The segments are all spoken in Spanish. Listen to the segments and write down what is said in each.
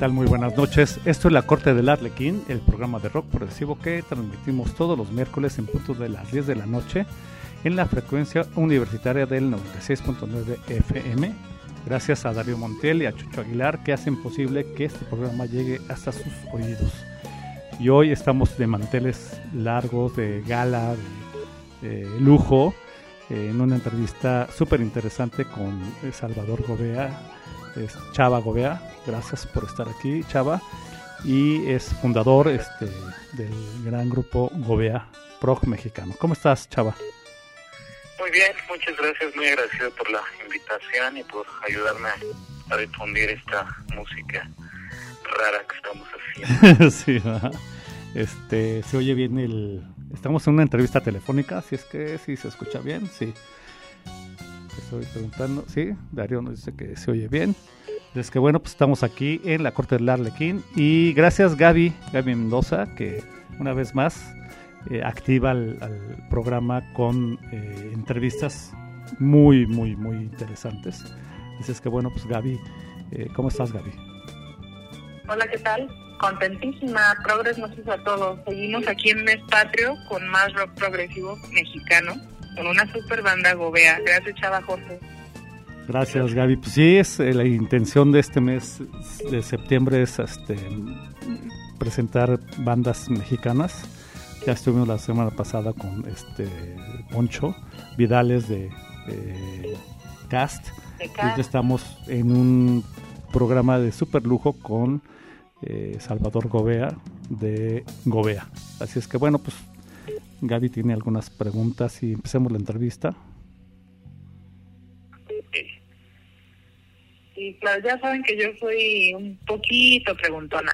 Tal? Muy buenas noches. Esto es La Corte del Arlequín, el programa de rock progresivo que transmitimos todos los miércoles en punto de las 10 de la noche en la frecuencia universitaria del 96.9 FM. Gracias a Darío Montiel y a Chucho Aguilar que hacen posible que este programa llegue hasta sus oídos. Y hoy estamos de manteles largos, de gala, de, lujo, eh, en una entrevista súper interesante con Salvador Gobea es Chava Gobea. Gracias por estar aquí, Chava. Y es fundador este, del gran grupo Gobea Prog Mexicano. ¿Cómo estás, Chava? Muy bien, muchas gracias. Muy agradecido por la invitación y por ayudarme a difundir esta música rara que estamos haciendo. sí, este, se oye bien el... Estamos en una entrevista telefónica, si es que sí se escucha bien, sí estoy preguntando. Sí, Darío nos dice que se oye bien. Es que bueno, pues estamos aquí en la Corte del Arlequín. Y gracias Gaby, Gaby Mendoza, que una vez más eh, activa al, programa con eh, entrevistas muy, muy, muy interesantes. Dices que bueno, pues Gaby, eh, ¿cómo estás Gaby? Hola, ¿qué tal? Contentísima, progres a todos. Seguimos aquí en Mes Patrio con más rock progresivo mexicano con una super banda Gobea. Gracias, Chava Jorge. Gracias, Gaby. Pues sí, es eh, la intención de este mes de septiembre es este, presentar bandas mexicanas. Ya estuvimos la semana pasada con este Poncho Vidales de, Cast. Y ya estamos en un programa de super lujo con eh, Salvador Gobea de Gobea. Así es que bueno, pues Gaby tiene algunas preguntas y empecemos la entrevista. Sí, claro, ya saben que yo soy un poquito preguntona.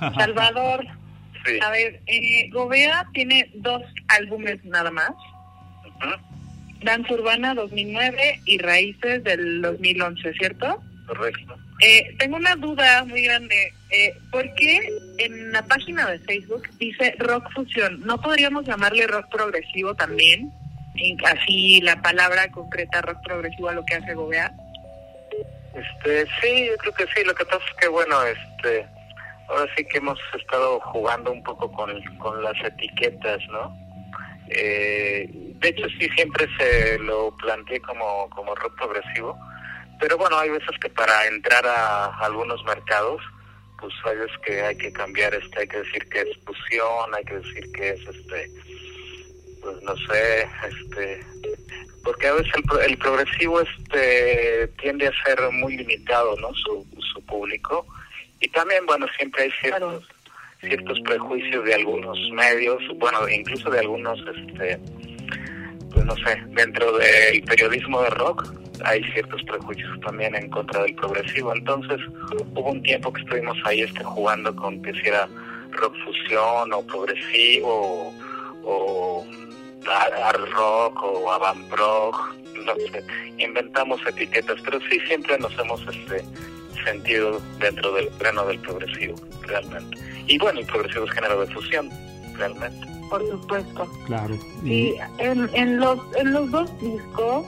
Salvador, a ver, eh, Gobea tiene dos álbumes nada más. Danza Urbana 2009 y Raíces del 2011, ¿cierto? Correcto. Eh, tengo una duda muy grande. Eh, ¿Por qué en la página de Facebook dice rock fusión? ¿No podríamos llamarle rock progresivo también? Así la palabra concreta rock progresivo a lo que hace Gobea. Este, sí, yo creo que sí. Lo que pasa es que, bueno, este, ahora sí que hemos estado jugando un poco con, con las etiquetas, ¿no? Eh, de hecho, sí, siempre se lo planteé como, como rock progresivo pero bueno, hay veces que para entrar a algunos mercados, pues hay veces que hay que cambiar, este, hay que decir que es fusión, hay que decir que es, este, pues no sé, este, porque a veces el, progresivo este tiende a ser muy limitado, ¿no? Su, su público y también, bueno, siempre hay ciertos ciertos prejuicios de algunos medios, bueno, incluso de algunos, este, pues no sé, dentro del periodismo de rock hay ciertos prejuicios también en contra del progresivo. Entonces hubo un tiempo que estuvimos ahí este, jugando con que si era rock fusión o progresivo o, hard rock o avant rock, no sé, inventamos etiquetas, pero sí siempre nos hemos este, sentido dentro del plano del progresivo, realmente. Y bueno, el progresivo es género de fusión, realmente. Por supuesto. Claro. Y en, en, los, en los dos discos,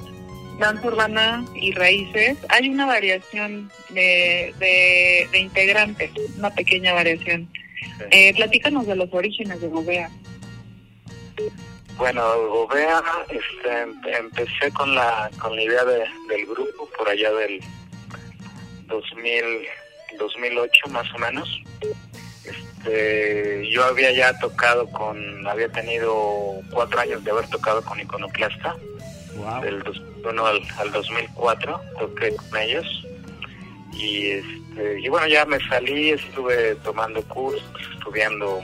danza urbana y raíces, hay una variación de, de, integrantes, una pequeña variación. Eh, platícanos de los orígenes de Gobea. Bueno, Gobea, este, empecé con la, con la idea de, del grupo por allá del 2000, 2008 más o menos. Este, yo había ya tocado con, había tenido cuatro años de haber tocado con Iconoclasta. Del 2001 al, al 2004 toqué con ellos. Y, este, y bueno, ya me salí, estuve tomando cursos, estudiando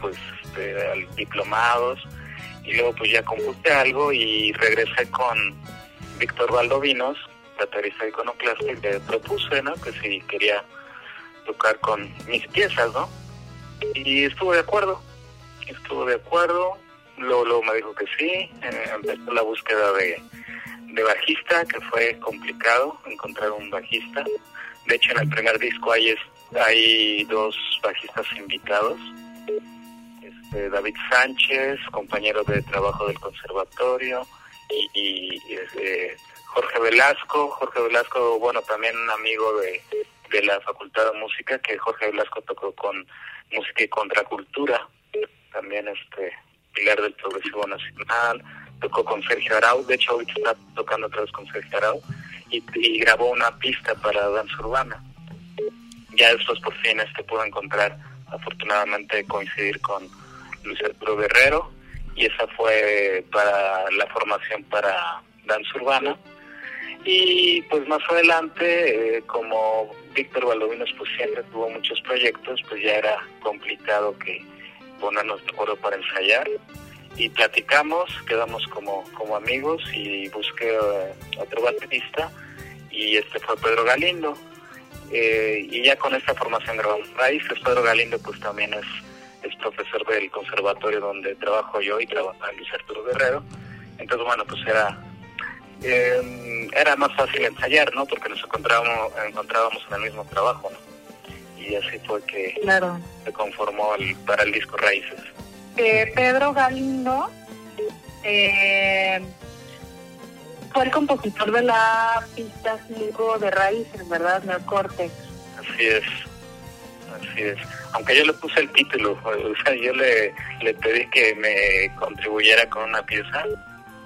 pues este, diplomados y luego pues ya compuse algo y regresé con Víctor Valdovinos, baterista iconoclasta, y le propuse, ¿no? Que si quería tocar con mis piezas, ¿no? Y estuvo de acuerdo, estuvo de acuerdo, luego, me dijo que sí, eh, empezó la búsqueda de, de bajista, que fue complicado encontrar un bajista. De hecho, en el primer disco hay, hay dos bajistas invitados. Este, David Sánchez, compañero de trabajo del conservatorio, y, y este, Jorge Velasco. Jorge Velasco, bueno, también un amigo de, de la Facultad de Música, que Jorge Velasco tocó con Música y Contracultura, también este pilar del Progresivo Nacional, tocó con Sergio Arau, de hecho ahorita está tocando otra vez con Sergio Arau, y, grabó una pista para danza urbana. Ya después por fin este pudo encontrar, afortunadamente coincidir con Luis Arturo Guerrero, y esa fue para la formación para danza urbana y pues más adelante, eh, como Víctor Valdovinos pues siempre tuvo muchos proyectos, pues ya era complicado que ponernos de acuerdo para ensayar. Y platicamos, quedamos como, como amigos y busqué eh, otro baterista y este fue Pedro Galindo. Eh, y ya con esta formación grabamos raíces. Pedro Galindo pues también es, es profesor del conservatorio donde trabajo yo y trabaja Luis Arturo Guerrero. Entonces bueno, pues era eh, era más fácil ensayar, ¿no? Porque nos encontrábamos, encontrábamos en el mismo trabajo, ¿no? Y así fue que se conformó para el disco Raíces. Eh, Pedro Galindo eh, fue el compositor de la pista 5 de Raíces, ¿verdad? Neocorte. Así es, así es. Aunque yo le puse el título, o sea, yo le, le pedí que me contribuyera con una pieza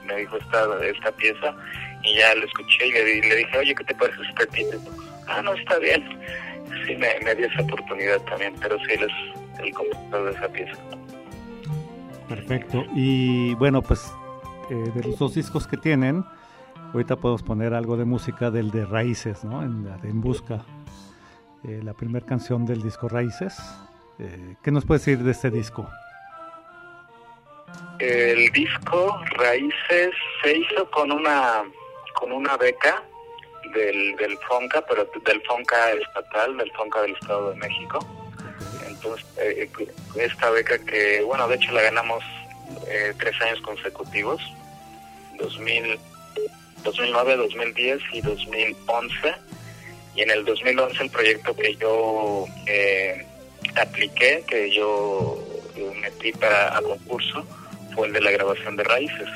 me dijo esta, esta pieza y ya lo escuché y le, dije, oye, ¿qué te parece este título? Ah, no, está bien. Sí, me, me dio esa oportunidad también, pero sí, él es el compositor de esa pieza. Perfecto. Y bueno, pues eh, de los dos discos que tienen, ahorita podemos poner algo de música del de Raíces, ¿no? En, en Busca. Eh, la primera canción del disco Raíces. Eh, ¿Qué nos puedes decir de este disco? El disco Raíces se hizo con una con una beca del, del FONCA, pero del FONCA estatal, del FONCA del Estado de México. Entonces, eh, esta beca que, bueno, de hecho la ganamos eh, tres años consecutivos, 2000, 2009, 2010 y 2011. Y en el 2011 el proyecto que yo eh, apliqué, que yo metí para a concurso, fue el de la grabación de raíces.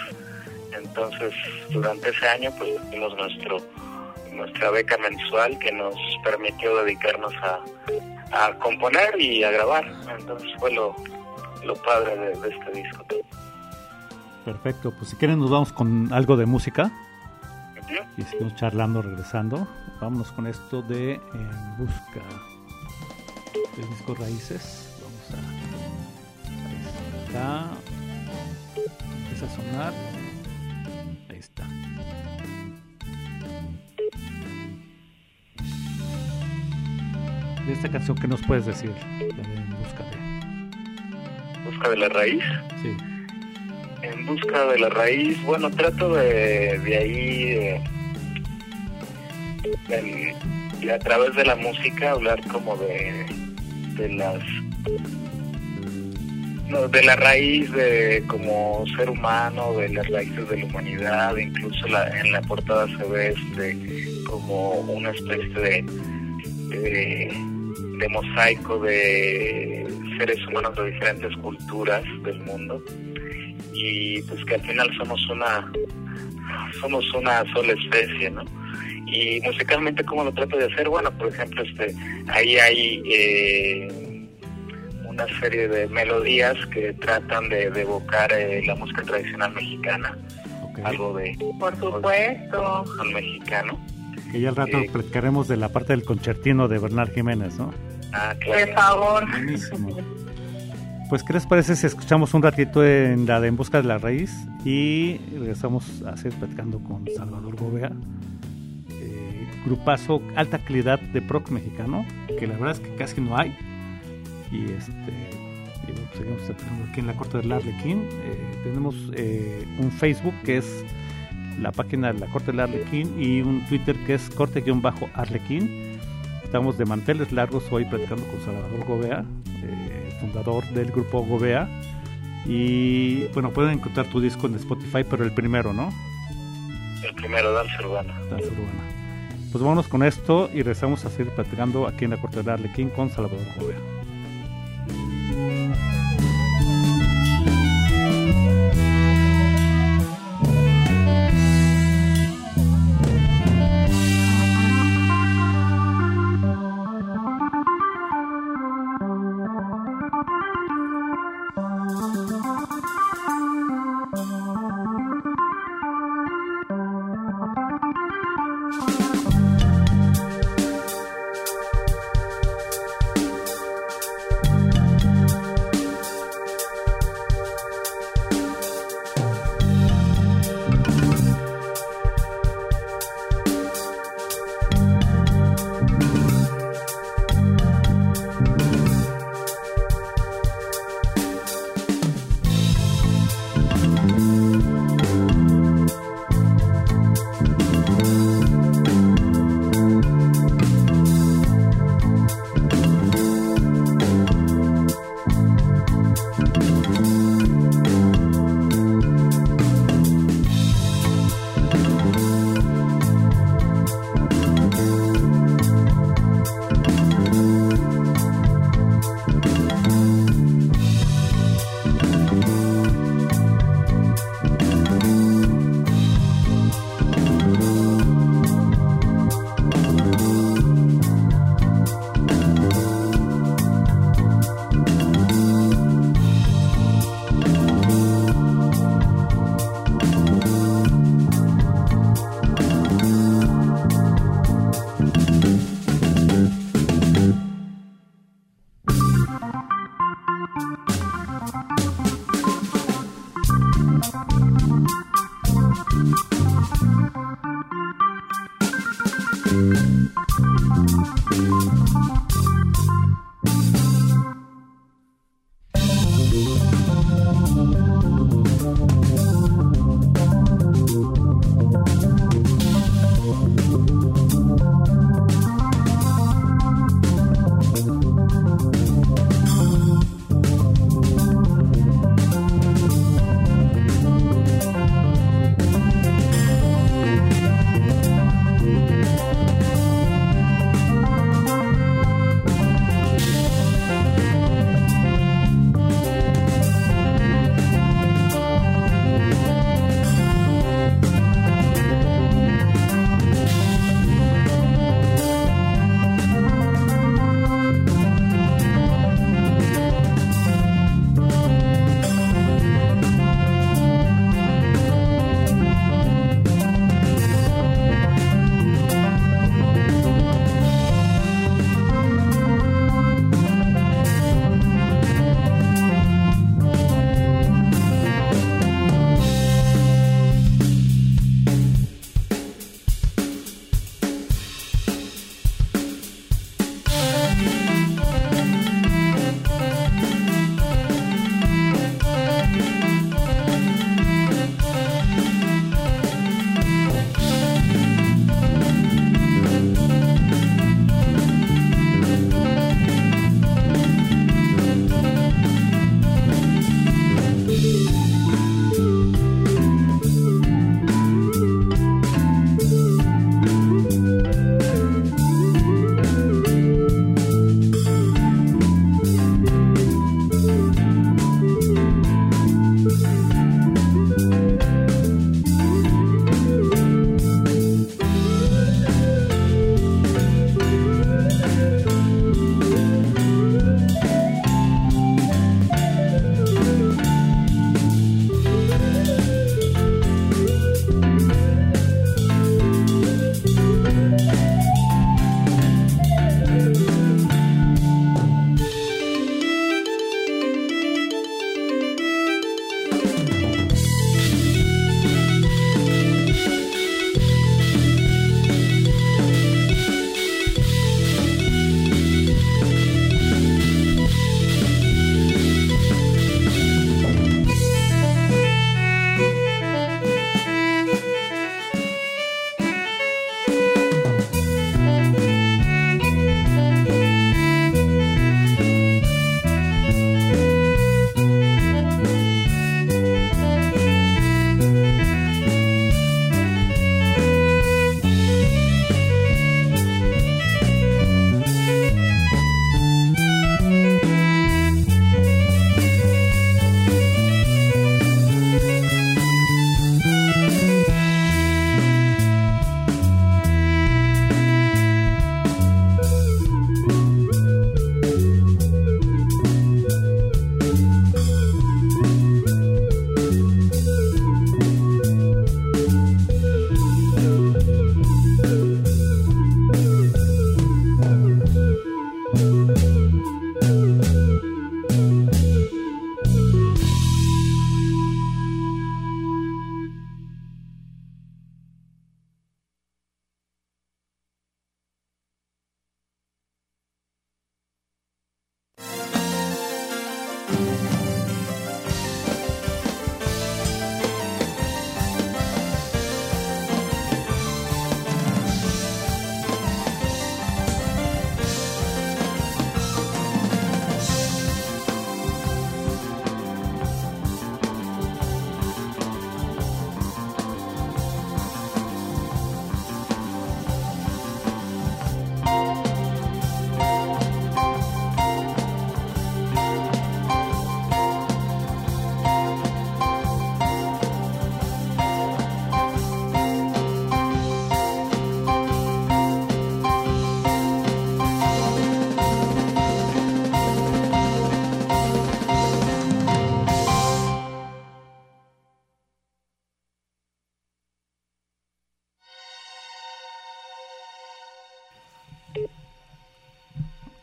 Entonces, durante ese año, pues tuvimos nuestro, nuestra beca mensual que nos permitió dedicarnos a, a componer y a grabar. Entonces fue lo, lo padre de, este disco. Perfecto, pues si quieren nos vamos con algo de música y seguimos charlando, regresando. Vámonos con esto de En Busca del disco Raíces. Vamos a... Ahí está a sonar. Ahí está. De esta canción, ¿qué nos puedes decir? En busca de... busca de la raíz. Sí. En busca de la raíz, bueno, trato de, de ahí, de, a través de la música, hablar como de, de las de la raíz de como ser humano, de las raíces de la humanidad, incluso en la portada se ve este como una especie de, de, mosaico de seres humanos de diferentes culturas del mundo y pues que al final somos una somos una sola especie, ¿no? Y musicalmente cómo lo trato de hacer, bueno, por ejemplo, este ahí hay eh, una serie de melodías que tratan de, evocar eh, la música tradicional mexicana. Algo de... Por supuesto. Al mexicano. Que ya al rato eh, platicaremos de la parte del concertino de Bernard Jiménez, ¿no? Ah, claro. Por favor. Pues, ¿qué les parece si escuchamos un ratito en la de En Busca de la Raíz y regresamos a seguir platicando con Salvador Gobea? Eh, grupazo alta calidad de proc mexicano, que la verdad es que casi no hay y este seguimos aquí en la corte del Arlequín eh, tenemos eh, un Facebook que es la página de la corte del Arlequín y un Twitter que es corte-arlequín estamos de manteles largos hoy platicando con Salvador Gobea eh, fundador del grupo Gobea. Y bueno pueden encontrar tu disco en Spotify pero el primero ¿no? el primero Danza Urbana. Danza Urbana. Pues vámonos con esto y regresamos a seguir platicando aquí en la corte del Arlequín con Salvador Gobea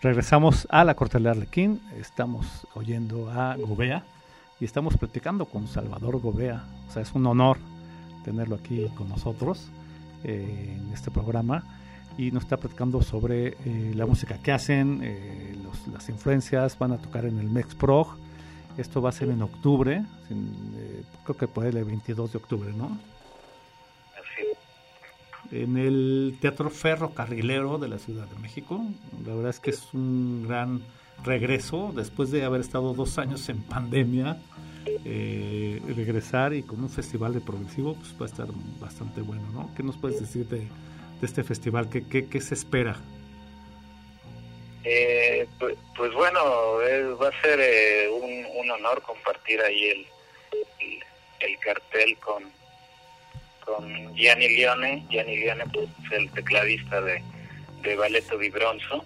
Regresamos a la Corte de Arlequín, estamos oyendo a Gobea y estamos platicando con Salvador Gobea. O sea, es un honor tenerlo aquí con nosotros eh, en este programa y nos está platicando sobre eh, la música que hacen, eh, las influencias, van a tocar en el Mexprog. Esto va a ser en octubre, creo que puede el 22 de octubre, ¿no? En el Teatro Ferrocarrilero de la Ciudad de México. La verdad es que es un gran regreso después de haber estado dos años en pandemia. Eh, regresar y con un festival de progresivo pues va a estar bastante bueno, ¿no? ¿Qué nos puedes decir de, este festival? ¿Qué, qué, se espera? Eh, pues, pues, bueno, va a ser eh, un, honor compartir ahí el cartel con, con Gianni Lione. Gianni Lione pues, es el tecladista de, de Balletto di Bronzo.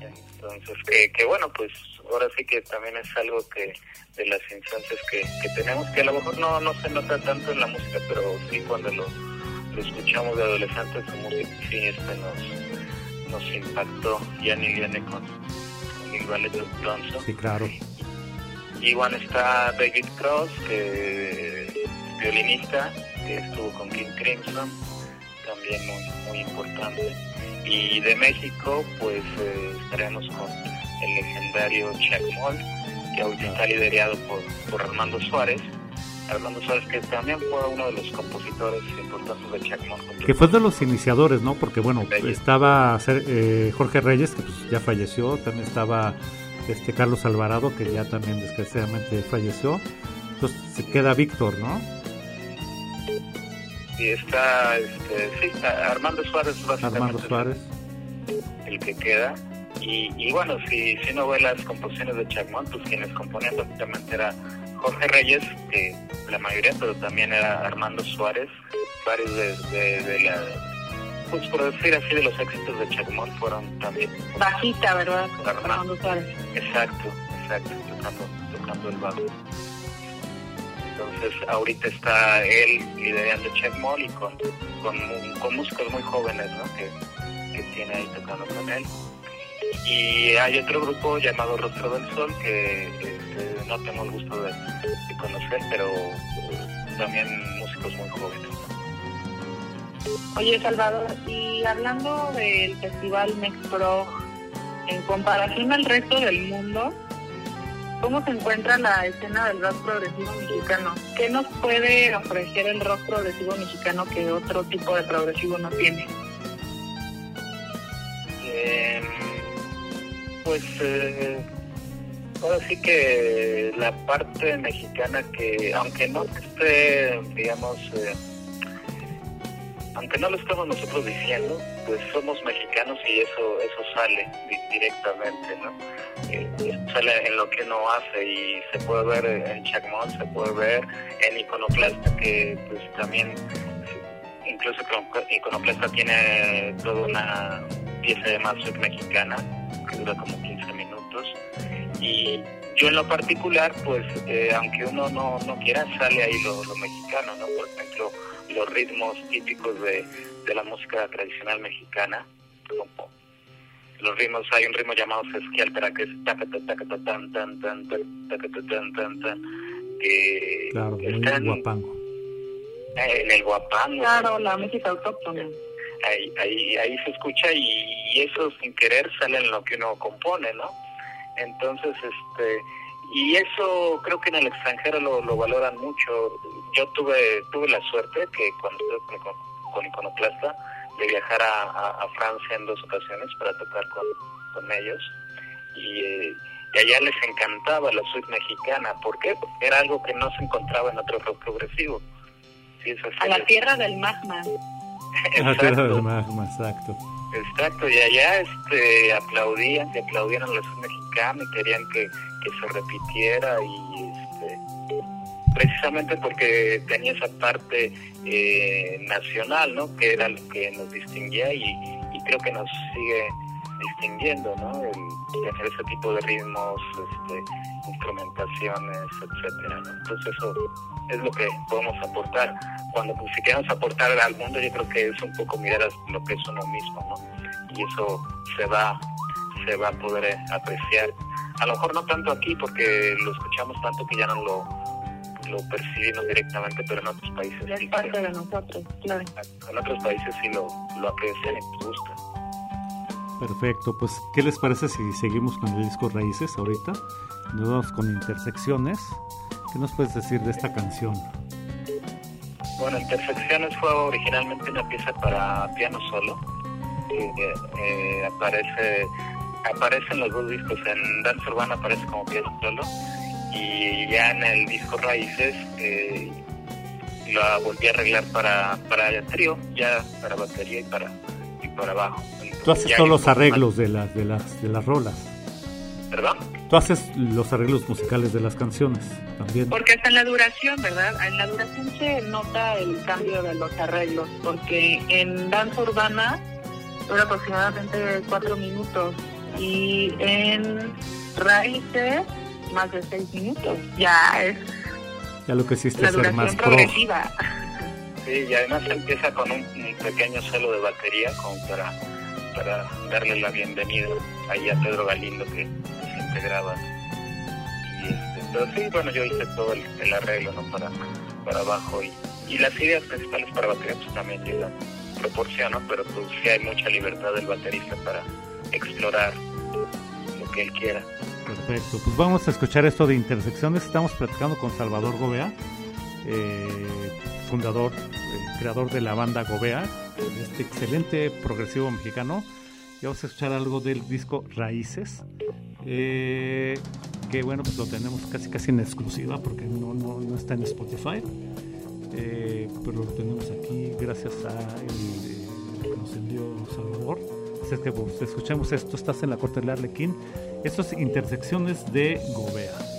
Entonces, que, que bueno, pues ahora sí que también es algo que de las instancias que, que tenemos, que a lo mejor no, no se nota tanto en la música, pero sí cuando lo, lo escuchamos de adolescentes, su música sí este nos, nos impactó. Gianni Lione con, con el Balletto di Bronzo. Sí, claro. Y bueno, está David Cross, que es violinista, estuvo con King Crimson, también muy, muy importante. Y de México, pues eh, estaremos con el legendario Chuck Moll, que ahorita está liderado por, por Armando Suárez. Armando Suárez, que también fue uno de los compositores importantes de Chuck Moll. Que fue de los iniciadores, ¿no? Porque, bueno, estaba eh, Jorge Reyes, que pues, ya falleció, también estaba este Carlos Alvarado, que ya también desgraciadamente falleció. Entonces se queda Víctor, ¿no? Y está este, sí, Armando Suárez Armando Suárez. El, que queda. Y, y, bueno si, si no ve las composiciones de Chacmón pues quienes componían prácticamente era Jorge Reyes que la mayoría pero también era Armando Suárez. Varios de, de, la pues por decir así de los éxitos de Chacmón fueron también bajista verdad Armando Suárez. Exacto exacto tocando tocando el bajo entonces ahorita está él liderando Checkmall y con, músicos muy jóvenes ¿no? que, que tiene ahí tocando con él. Y hay otro grupo llamado Rostro del Sol que no tengo el gusto de, conocer, pero eh, también músicos muy jóvenes. Oye Salvador, y hablando del festival Pro en comparación al resto del mundo, ¿Cómo se encuentra la escena del rock progresivo mexicano? ¿Qué nos puede ofrecer el rock progresivo mexicano que otro tipo de progresivo no tiene? Em, pues eh, ahora sí que la parte mexicana que, aunque no esté, digamos, eh, aunque no lo estemos nosotros diciendo, pues somos mexicanos y eso eso sale directamente, ¿no? Eh, sale en lo que uno hace y se puede ver en Chacmón, se puede ver en Iconoclasta, que pues también, incluso Iconoclasta tiene toda una pieza de Mazuk mexicana, que dura como 15 minutos, y yo en lo particular, pues, eh, aunque uno no, no quiera, sale ahí lo, lo mexicano, ¿no? Por ejemplo, los ritmos típicos de, de la música tradicional mexicana, como los ritmos, hay un ritmo llamado sesquialtera que es tan tan tan tan que claro, está en, guapango. en el guapango. Claro, la música autóctona. Ahí, ahí, ahí se escucha y, eso sin querer sale en lo que uno compone, ¿no? Entonces, este, y eso creo que en el extranjero lo, lo valoran mucho. Yo tuve tuve la suerte que cuando estuve con, con Iconoclasta de viajar a, Francia en dos ocasiones para tocar con, con ellos y, eh, y, allá les encantaba la suite mexicana. ¿Por qué? Porque era algo que no se encontraba en otro rock progresivo. a la tierra del magma. a la tierra del magma, exacto. Exacto, y allá este, aplaudían, que aplaudían a la suite mexicana y querían que, que se repitiera y precisamente porque tenía esa parte eh, nacional, ¿no? Que era lo que nos distinguía y, y creo que nos sigue distinguiendo, ¿no? El tener ese tipo de ritmos, este, instrumentaciones, etcétera, ¿no? Entonces eso es lo que podemos aportar. Cuando pues, si queremos aportar al mundo, yo creo que es un poco mirar a lo que es uno mismo, ¿no? Y eso se va, se va a poder apreciar. A lo mejor no tanto aquí, porque lo escuchamos tanto que ya no lo, lo percibimos directamente, pero en otros países sí. Es parte de nosotros, claro. En otros países sí lo, lo aprecian y les gusta. Perfecto, pues ¿qué les parece si seguimos con el disco Raíces ahorita? Nos vamos con Intersecciones. ¿Qué nos puedes decir de esta canción? Bueno, Intersecciones fue originalmente una pieza para piano solo. Eh, eh, aparece aparece en los dos discos. En Danza Urbana aparece como piano solo. Y ya en el disco Raíces eh, la volví a arreglar para, para trío, ya para batería y para, y para bajo. Tú haces todos los arreglos de las, de las, de las rolas. ¿Perdón? Tú haces los arreglos musicales de las canciones también. Porque hasta en la duración, ¿verdad? En la duración se nota el cambio de los arreglos, porque en danza urbana dura aproximadamente cuatro minutos y en raíces más de seis minutos. Ya es. Ya lo que hiciste la es ser más progresiva. Sí, y además empieza con un, un pequeño solo de batería como para para darle la bienvenida ahí a Pedro Galindo que, se integraba. Y este, pero sí, bueno, yo hice todo el, arreglo ¿no? para, para abajo y, y las ideas principales para batería pues también llegan proporciono, pero pues sí hay mucha libertad del baterista para explorar lo que él quiera. Perfecto, pues vamos a escuchar esto de intersecciones. Estamos platicando con Salvador Gobea, eh, fundador, creador de la banda Gobea, este excelente progresivo mexicano. Y vamos a escuchar algo del disco Raíces, eh, que bueno, pues lo tenemos casi casi en exclusiva porque no, no, está en Spotify, eh, pero lo tenemos aquí gracias a el que nos envió Salvador. Así pues, escuchemos esto, estás en la corte del Arlequín, estas intersecciones de Gobea.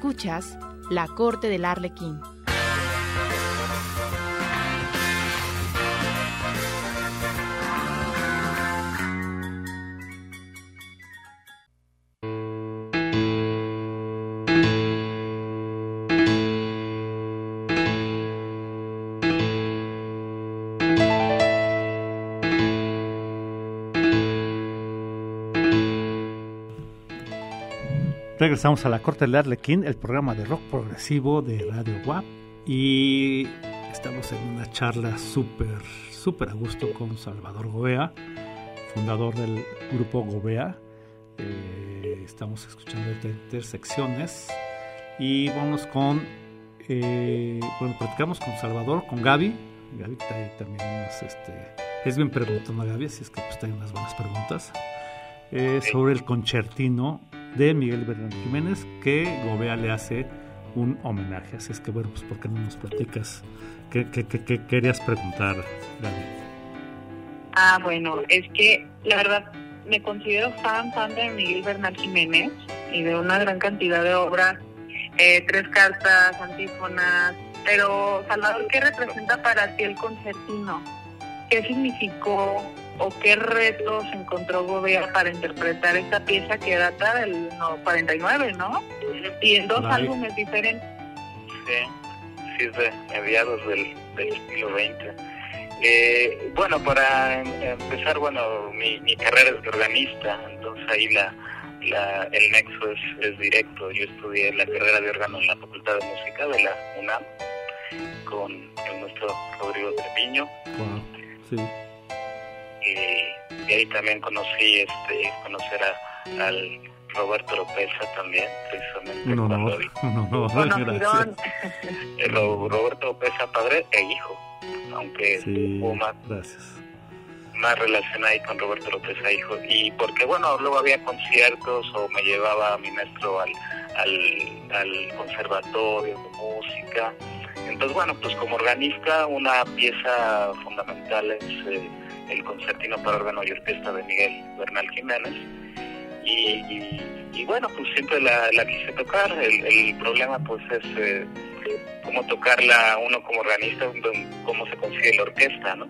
Escuchas La Corte del Arlequín. Regresamos a la Corte del Arlequín, el programa de rock progresivo de Radio WAP. Y estamos en una charla súper, súper a gusto con Salvador Gobea, fundador del grupo Gobea. Eh, estamos escuchando intersecciones. Y vamos con. Eh, bueno, platicamos con Salvador, con Gaby. Gaby también este, es bien preguntando a Gaby, así es que pues hay unas buenas preguntas. Eh, sobre el concertino de Miguel Bernal Jiménez, que Gobea le hace un homenaje. Así es que, bueno, pues, ¿por qué no nos platicas? ¿Qué, querías preguntar, Gaby? Ah, bueno, es que la verdad me considero fan, fan de Miguel Bernal Jiménez y de una gran cantidad de obras, eh, tres cartas, antífonas, pero Salvador, ¿qué representa para ti el concertino? ¿Qué significó o qué retos encontró Gobea para interpretar esta pieza que data del 49, ¿no? Y en dos álbumes diferentes. Sí, sí, es de mediados del, siglo XX. Eh, bueno, para em, empezar, bueno, mi, mi, carrera es de organista, entonces ahí la, la, el nexo es, es, directo. Yo estudié la carrera de órgano en la Facultad de Música de la UNAM con el nuestro Rodrigo Trepiño. Wow, sí y, ahí también conocí este conocer a, al Roberto Lopeza también precisamente no, cuando no, no, no, gracias. Roberto Lopeza padre e hijo aunque hubo más gracias. más relación ahí con Roberto López hijo y porque bueno luego había conciertos o me llevaba a mi maestro al, al, al conservatorio de música. Entonces bueno pues como organista una pieza fundamental es eh, el concertino para órgano y orquesta de Miguel Bernal Jiménez. Y, bueno, pues siempre la, quise tocar. El, problema pues es eh, cómo tocarla uno como organista, cómo se consigue la orquesta, ¿no?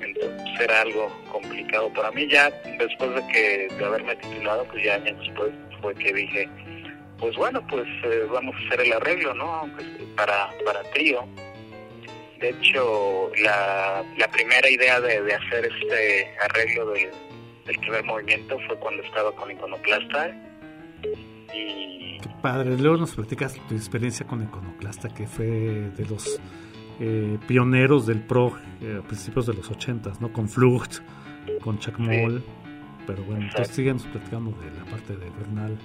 Entonces era algo complicado para mí. Ya después de que de haberme titulado, pues ya años después fue que dije, pues bueno, pues eh, vamos a hacer el arreglo, ¿no? Para, para trío de hecho, la, la primera idea de, de, hacer este arreglo del, del primer movimiento fue cuando estaba con Iconoclasta. Y... Qué padre. Luego nos platicas tu experiencia con Iconoclasta, que fue de los eh, pioneros del pro eh, a principios de los ochentas, ¿no? Con Flucht, con Chuck Moll. Pero bueno, entonces sigamos platicando de la parte de Bernal.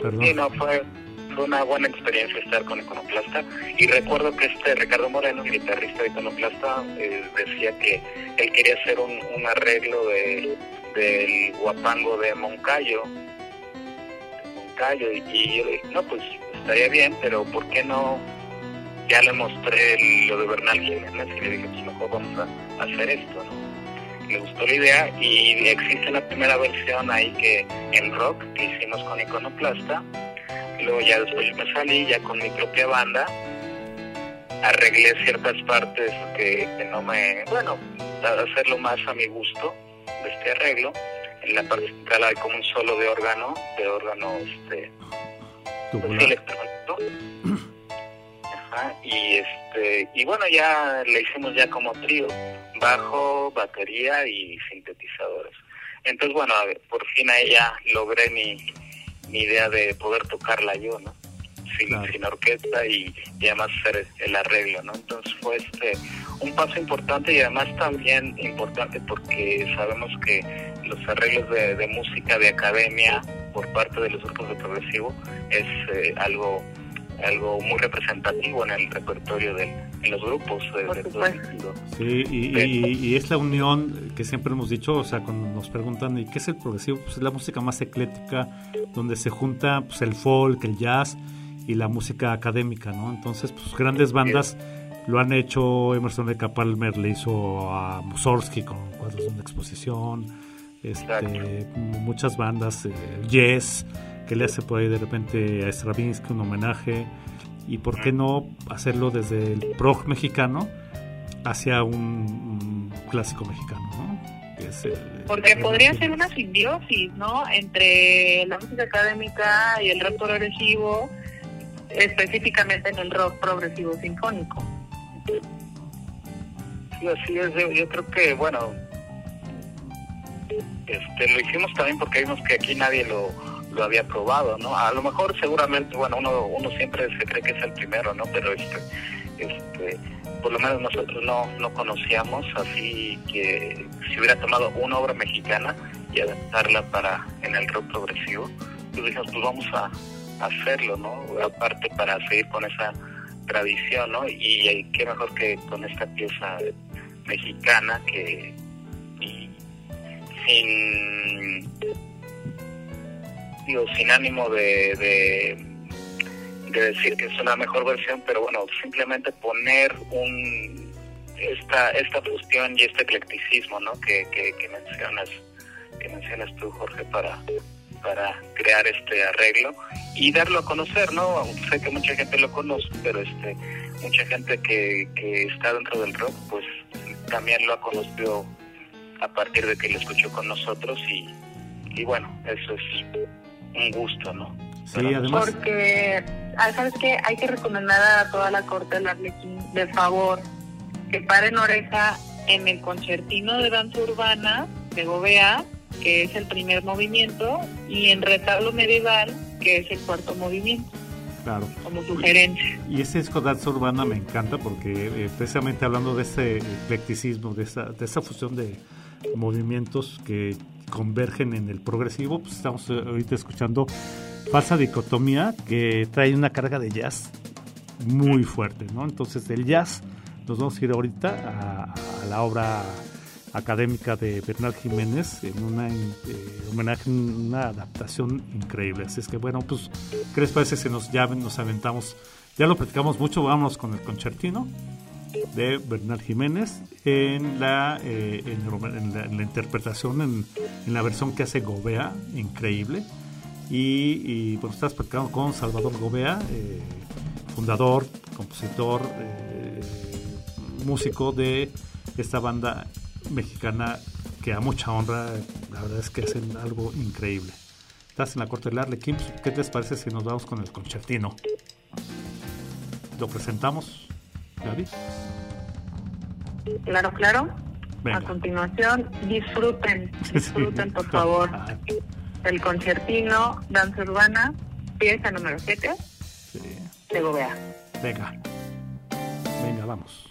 Perdón. Sí, no, fue, fue una buena experiencia estar con Iconoclasta y recuerdo que este Ricardo Moreno, guitarrista de Iconoclasta, eh, decía que él quería hacer un, arreglo de, del guapango de Moncayo, Moncayo y, yo le dije, no, pues estaría bien, pero ¿por qué no? Ya le mostré lo de Bernal Jiménez y le dije, pues mejor vamos a hacer esto, ¿no? Le gustó la idea y existe la primera versión ahí que en rock que hicimos con Iconoclasta luego ya después me salí ya con mi propia banda, arreglé ciertas partes que, no me, bueno, hacerlo más a mi gusto de este arreglo. En la parte central hay como un solo de órgano, de órgano este pues, electrónico. y este y bueno ya le hicimos ya como trío, bajo, batería y sintetizadores. Entonces bueno, por fin ahí ya logré mi, mi idea de poder tocarla yo, ¿no? Sin, orquesta y, además hacer el arreglo, ¿no? Entonces fue este un paso importante y además también importante porque sabemos que los arreglos de, música de academia por parte de los grupos de progresivo es eh, algo algo muy representativo en el repertorio de en los grupos de, todo el mundo. Sí, y, es la unión que siempre hemos dicho, o sea, cuando nos preguntan, ¿y qué es el progresivo? Pues es la música más eclética, donde se junta pues, el folk, el jazz y la música académica, ¿no? Entonces, pues grandes bandas lo han hecho, Emerson Lake Palmer le hizo a Mussorgsky con cuadros de una exposición, este, muchas bandas, eh, Yes, que le hace por ahí de repente a Stravinsky un homenaje y por qué no hacerlo desde el prog mexicano hacia un, clásico mexicano, ¿no? Porque podría ser una simbiosis, ¿no? Entre la música académica y el rock progresivo, específicamente en el rock progresivo sinfónico. Sí, así es. Yo, creo que, bueno, este, lo hicimos también porque vimos que aquí nadie lo, lo había probado, ¿no? A lo mejor seguramente, bueno, uno, uno siempre se cree que es el primero, ¿no? Pero este, este, por lo menos nosotros no, no conocíamos, así que si hubiera tomado una obra mexicana y adaptarla para en el rock progresivo, pues dijimos, pues vamos a, hacerlo, ¿no? Aparte para seguir con esa tradición, ¿no? Y, qué mejor que con esta pieza mexicana que sin sin ánimo de de decir que es una mejor versión, pero bueno, simplemente poner un esta esta fusión y este eclecticismo, ¿no? Que, que, mencionas que mencionas tú, Jorge, para para crear este arreglo y darlo a conocer, ¿no? Sé que mucha gente lo conoce, pero este mucha gente que, que está dentro del rock, pues también lo ha conocido a partir de que lo escuchó con nosotros y, y bueno, eso es un gusto, ¿no? Sí, además. Porque, ah, ¿sabes qué? Hay que recomendar a toda la corte del Arlequín, de favor, que paren oreja en el concertino de danza urbana de Gobea, que es el primer movimiento, y en retablo medieval, que es el cuarto movimiento. Claro. Como sugerencia. Y ese disco de danza urbana me encanta porque eh, precisamente hablando de ese eclecticismo, de esa, de esa fusión de movimientos que convergen en el progresivo, pues estamos eh, ahorita escuchando falsa dicotomía que trae una carga de jazz muy fuerte, ¿no? Entonces del jazz nos vamos a ir ahorita a, la obra académica de Bernal Jiménez en una eh, homenaje, una adaptación increíble. Así es que bueno, pues, ¿qué les parece si nos, ya nos aventamos? Ya lo platicamos mucho, vámonos con el concertino de Bernal Jiménez en la, eh, en, la interpretación, en, la versión que hace Gobea, increíble. Y, bueno, estás platicando con Salvador Gobea, eh, fundador, compositor, eh, músico de esta banda mexicana que a mucha honra, la verdad es que hacen algo increíble. Estás en la corte del Arlequín, ¿qué te parece si nos vamos con el concertino? ¿Lo presentamos, Gaby? Claro, claro. A continuación, disfruten, disfruten por favor. el concertino Danza Urbana, pieza número 7 sí. de Gobea. Venga, venga, vamos.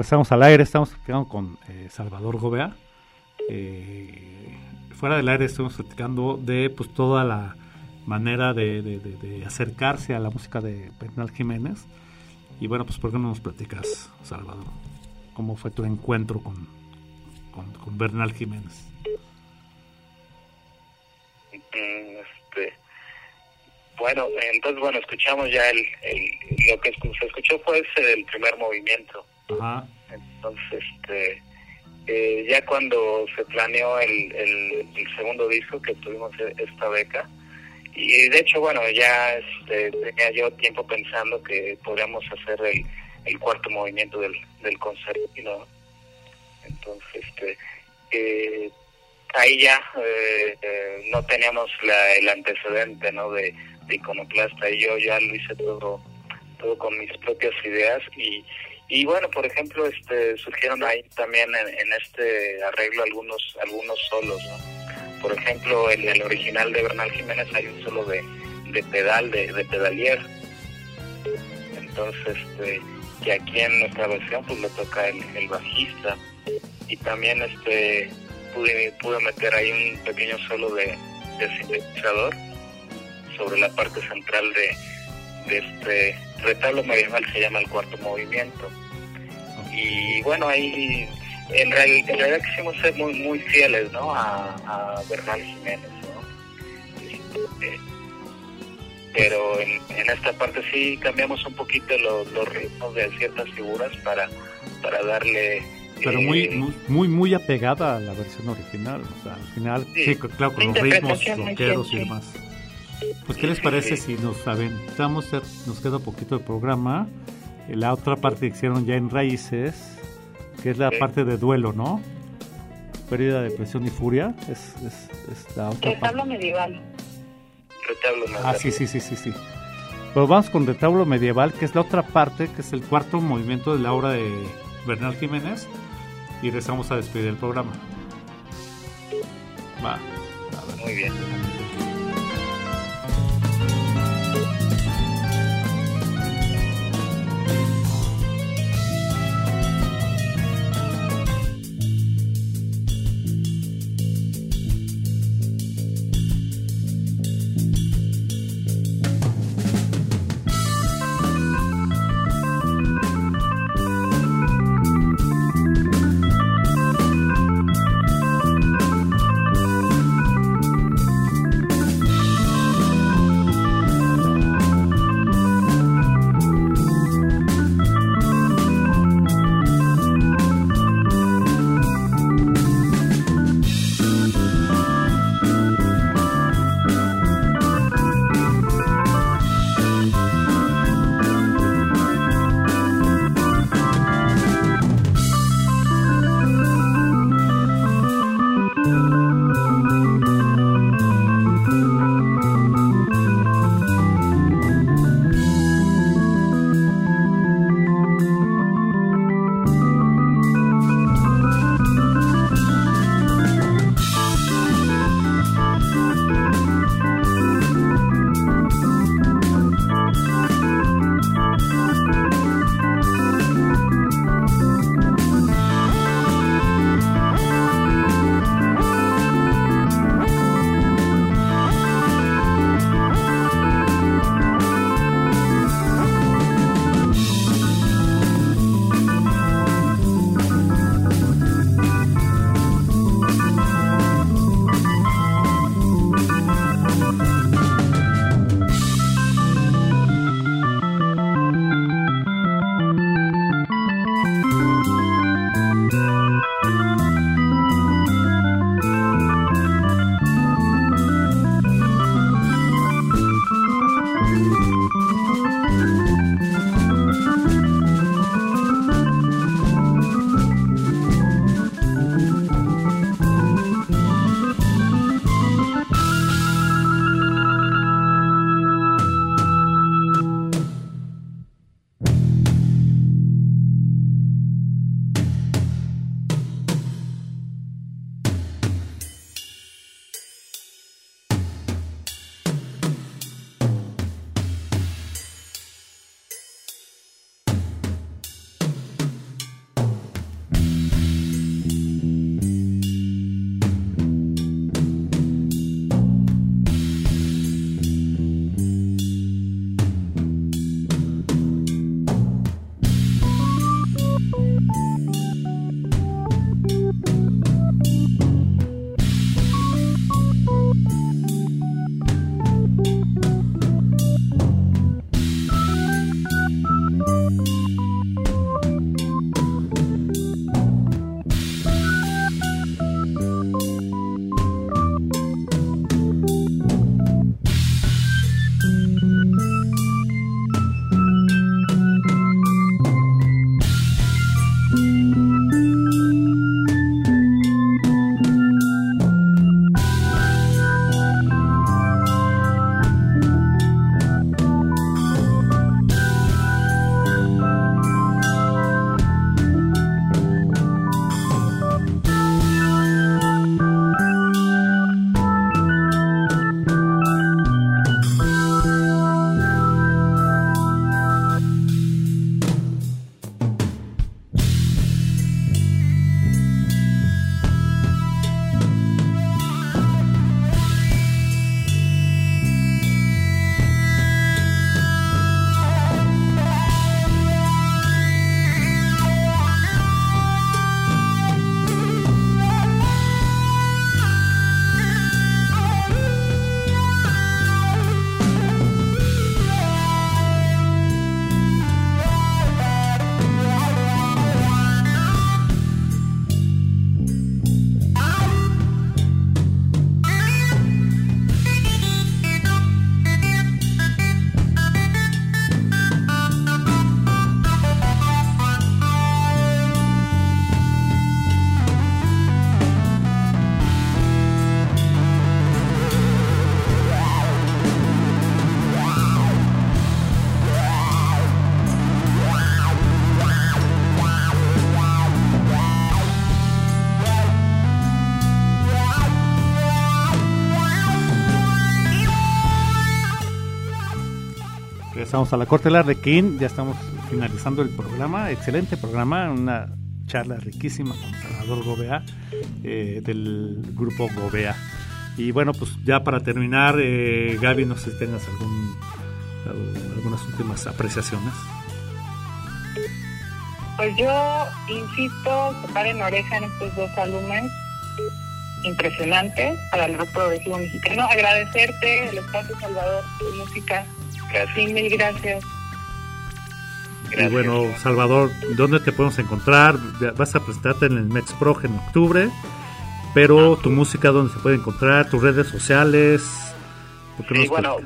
Regresamos al aire, estamos platicando con eh, Salvador Gobea. Eh, fuera del aire estamos platicando de pues toda la manera de, acercarse a la música de Bernal Jiménez. Y bueno, pues ¿por qué no nos platicas, Salvador? ¿Cómo fue tu encuentro con, con, Bernal Jiménez? Mm, este, bueno, entonces bueno, escuchamos ya el, lo que se escuchó fue el primer movimiento entonces, este, eh, ya cuando se planeó el, segundo disco que tuvimos e, esta beca, y de hecho, bueno, ya este, tenía yo tiempo pensando que podríamos hacer el, el cuarto movimiento del, del. Entonces, este, eh, ahí ya eh, eh, no teníamos la, el antecedente no de, iconoclasta y yo ya lo hice todo todo con mis propias ideas y y bueno por ejemplo este surgieron ahí también en, este arreglo algunos algunos solos por ejemplo en el original de Bernal Jiménez hay un solo de, de pedal de, de pedalier. Entonces este que aquí en nuestra versión pues le toca el, el bajista. Y también este pude, pude meter ahí un pequeño solo de, sintetizador sobre la parte central de, este retablo que se llama el cuarto movimiento. Y bueno, ahí en, realidad quisimos ser muy muy fieles ¿no? a, Bernal Jiménez. Este, pero en, esta parte sí cambiamos un poquito los, los ritmos de ciertas figuras para, para darle pero muy, muy, muy, muy apegada a la versión original. O sea, al final, sí, claro, con los ritmos rockeros y demás. Pues, ¿qué les parece si nos aventamos? Nos queda poquito de programa. La otra parte que hicieron ya en Raíces, que es la parte de duelo, ¿no? Pérdida, depresión y furia. Es, es, la otra Retablo medieval. Retablo medieval. Ah, sí, sí, sí, sí, sí. Pero vamos con Retablo medieval, que es la otra parte, que es el cuarto movimiento de la obra de Bernal Jiménez y regresamos a despedir el programa. Va. Muy bien. Regresamos a la Corte del Arlequín, ya estamos finalizando el programa, excelente programa, una charla riquísima con Salvador Gobea eh, del grupo Gobea. Y bueno, pues ya para terminar, eh, Gaby, no sé si tengas algún, algunas últimas apreciaciones. Pues yo insisto, se paren oreja en estos dos álbumes impresionantes para el rock progresivo mexicano. Agradecerte el espacio, Salvador, tu música. Gracias. mil gracias. Y bueno, Salvador, ¿dónde te podemos encontrar? Vas a presentarte en el MexProg en octubre, pero tu música, ¿dónde se puede encontrar? ¿Tus redes sociales? Sí, bueno,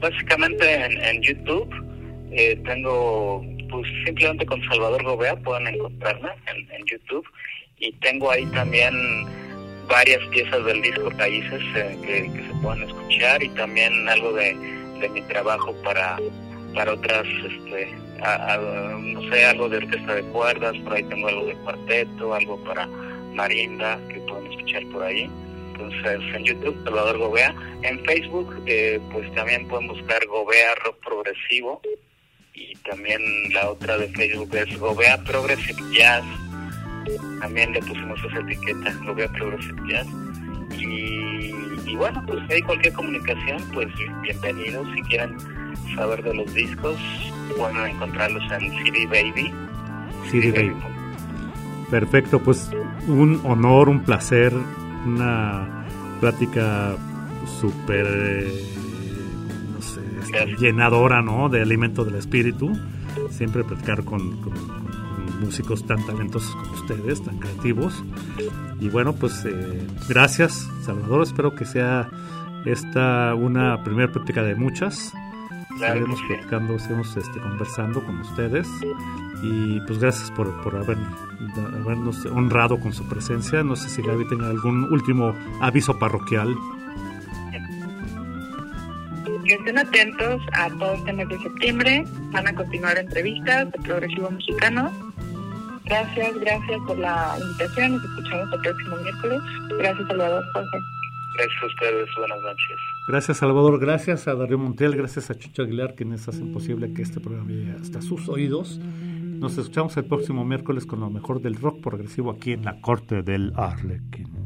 básicamente en, YouTube eh, tengo, pues simplemente con Salvador Gobea pueden encontrarme en, YouTube y tengo ahí también varias piezas del disco Raíces eh, que, que, se pueden escuchar y también algo de, de mi trabajo para, para otras este, no sé, algo de orquesta de cuerdas, por ahí tengo algo de cuarteto, algo para marimba que pueden escuchar por ahí. Entonces en YouTube Salvador Gobea, en Facebook eh, pues también pueden buscar Gobea Rock Progresivo y también la otra de Facebook es Gobea Progressive Jazz. También le pusimos esa etiqueta, Gobea Progressive Jazz. Y, y bueno, pues hay cualquier comunicación, pues bienvenidos si quieren saber de los discos, pueden encontrarlos en CD Baby. CD Baby. Perfecto, pues un honor, un placer, una plática súper, eh, no sé, este, llenadora, ¿no? De alimento del espíritu. Siempre platicar con, músicos tan talentosos como ustedes, tan creativos. Y bueno, pues eh, gracias, Salvador. Espero que sea esta una primera plática de muchas estaremos platicando, estaremos este, conversando con ustedes y pues gracias por, por haber, habernos honrado con su presencia. No sé si Gaby tenga algún último aviso parroquial. Estén atentos a todo este mes de septiembre. Van a continuar entrevistas de Progresivo Mexicano. Gracias, gracias por la invitación. Nos escuchamos el próximo miércoles. Gracias, Salvador Jorge. Gracias a ustedes. Buenas noches. Gracias Salvador, gracias a Darío Montiel, gracias a Chucho Aguilar quienes hacen posible que este programa llegue hasta sus oídos. Nos escuchamos el próximo miércoles con lo mejor del rock progresivo aquí en la corte del Arlequín.